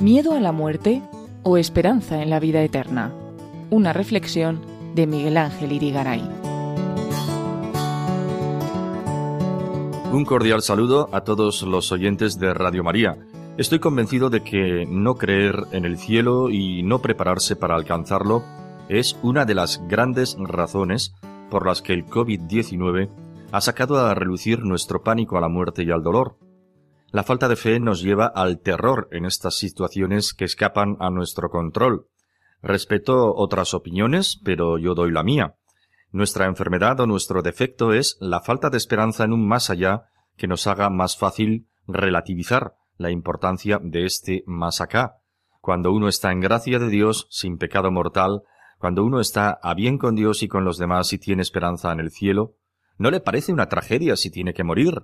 ¿Miedo a la muerte o esperanza en la vida eterna? Una reflexión de Miguel Ángel Irigaray. Un cordial saludo a todos los oyentes de Radio María. Estoy convencido de que no creer en el cielo y no prepararse para alcanzarlo es una de las grandes razones por las que el COVID-19 ha sacado a relucir nuestro pánico a la muerte y al dolor. La falta de fe nos lleva al terror en estas situaciones que escapan a nuestro control. Respeto otras opiniones, pero yo doy la mía. Nuestra enfermedad o nuestro defecto es la falta de esperanza en un más allá que nos haga más fácil relativizar la importancia de este más acá. Cuando uno está en gracia de Dios, sin pecado mortal, cuando uno está a bien con Dios y con los demás y tiene esperanza en el cielo, ¿no le parece una tragedia si tiene que morir?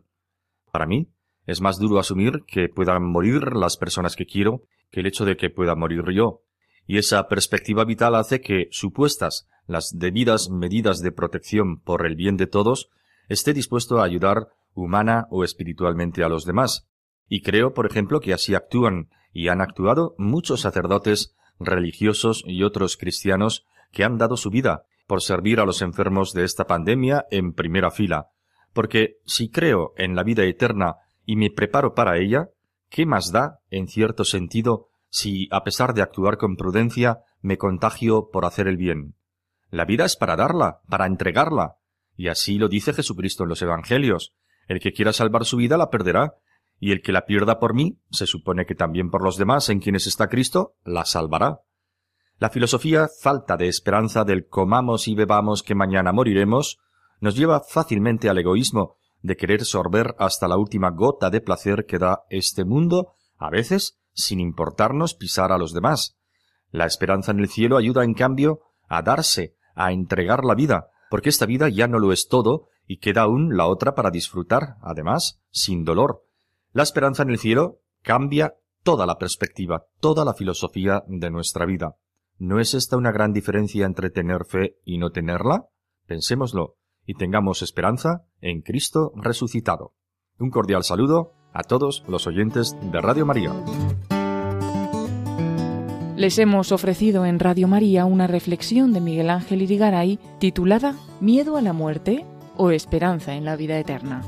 Para mí, es más duro asumir que puedan morir las personas que quiero que el hecho de que pueda morir yo. Y esa perspectiva vital hace que, supuestas las debidas medidas de protección por el bien de todos, esté dispuesto a ayudar humana o espiritualmente a los demás, y creo, por ejemplo, que así actúan y han actuado muchos sacerdotes, religiosos y otros cristianos que han dado su vida por servir a los enfermos de esta pandemia en primera fila. Porque si creo en la vida eterna y me preparo para ella, ¿qué más da, en cierto sentido, si, a pesar de actuar con prudencia, me contagio por hacer el bien? La vida es para darla, para entregarla. Y así lo dice Jesucristo en los Evangelios. El que quiera salvar su vida la perderá, y el que la pierda por mí, se supone que también por los demás en quienes está Cristo, la salvará. La filosofía falta de esperanza del comamos y bebamos que mañana moriremos nos lleva fácilmente al egoísmo de querer sorber hasta la última gota de placer que da este mundo, a veces sin importarnos pisar a los demás. La esperanza en el cielo ayuda, en cambio, a darse, a entregar la vida, porque esta vida ya no lo es todo y queda aún la otra para disfrutar, además, sin dolor, la esperanza en el cielo cambia toda la perspectiva, toda la filosofía de nuestra vida. ¿No es esta una gran diferencia entre tener fe y no tenerla? Pensémoslo y tengamos esperanza en Cristo resucitado. Un cordial saludo a todos los oyentes de Radio María. Les hemos ofrecido en Radio María una reflexión de Miguel Ángel Irigaray titulada Miedo a la muerte o esperanza en la vida eterna.